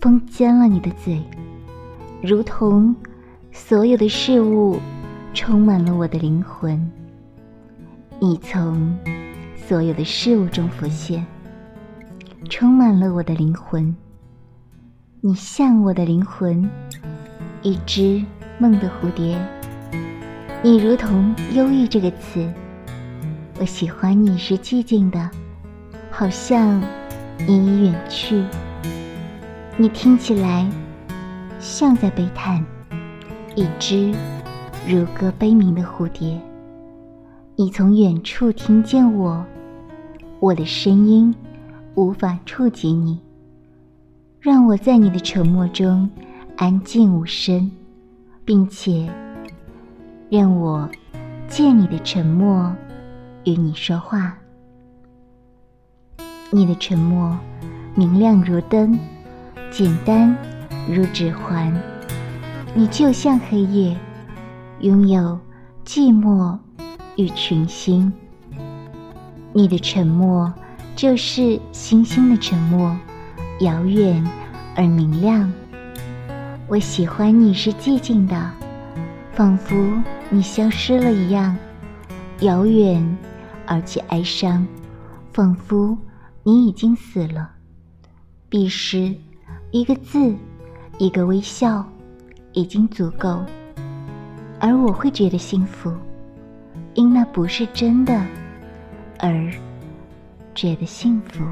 风尖了你的嘴，如同所有的事物充满了我的灵魂。你从所有的事物中浮现，充满了我的灵魂。你像我的灵魂，一只梦的蝴蝶。你如同“忧郁”这个词，我喜欢你是寂静的，好像你已远去。你听起来像在悲叹，一只如歌悲鸣的蝴蝶。你从远处听见我，我的声音无法触及你，让我在你的沉默中安静无声，并且让我借你的沉默与你说话。你的沉默明亮如灯。简单如指环，你就像黑夜，拥有寂寞与群星。你的沉默就是星星的沉默，遥远而明亮。我喜欢你是寂静的，仿佛你消失了一样，遥远而且哀伤，仿佛你已经死了。彼时。一个字，一个微笑，已经足够，而我会觉得幸福，因那不是真的，而觉得幸福。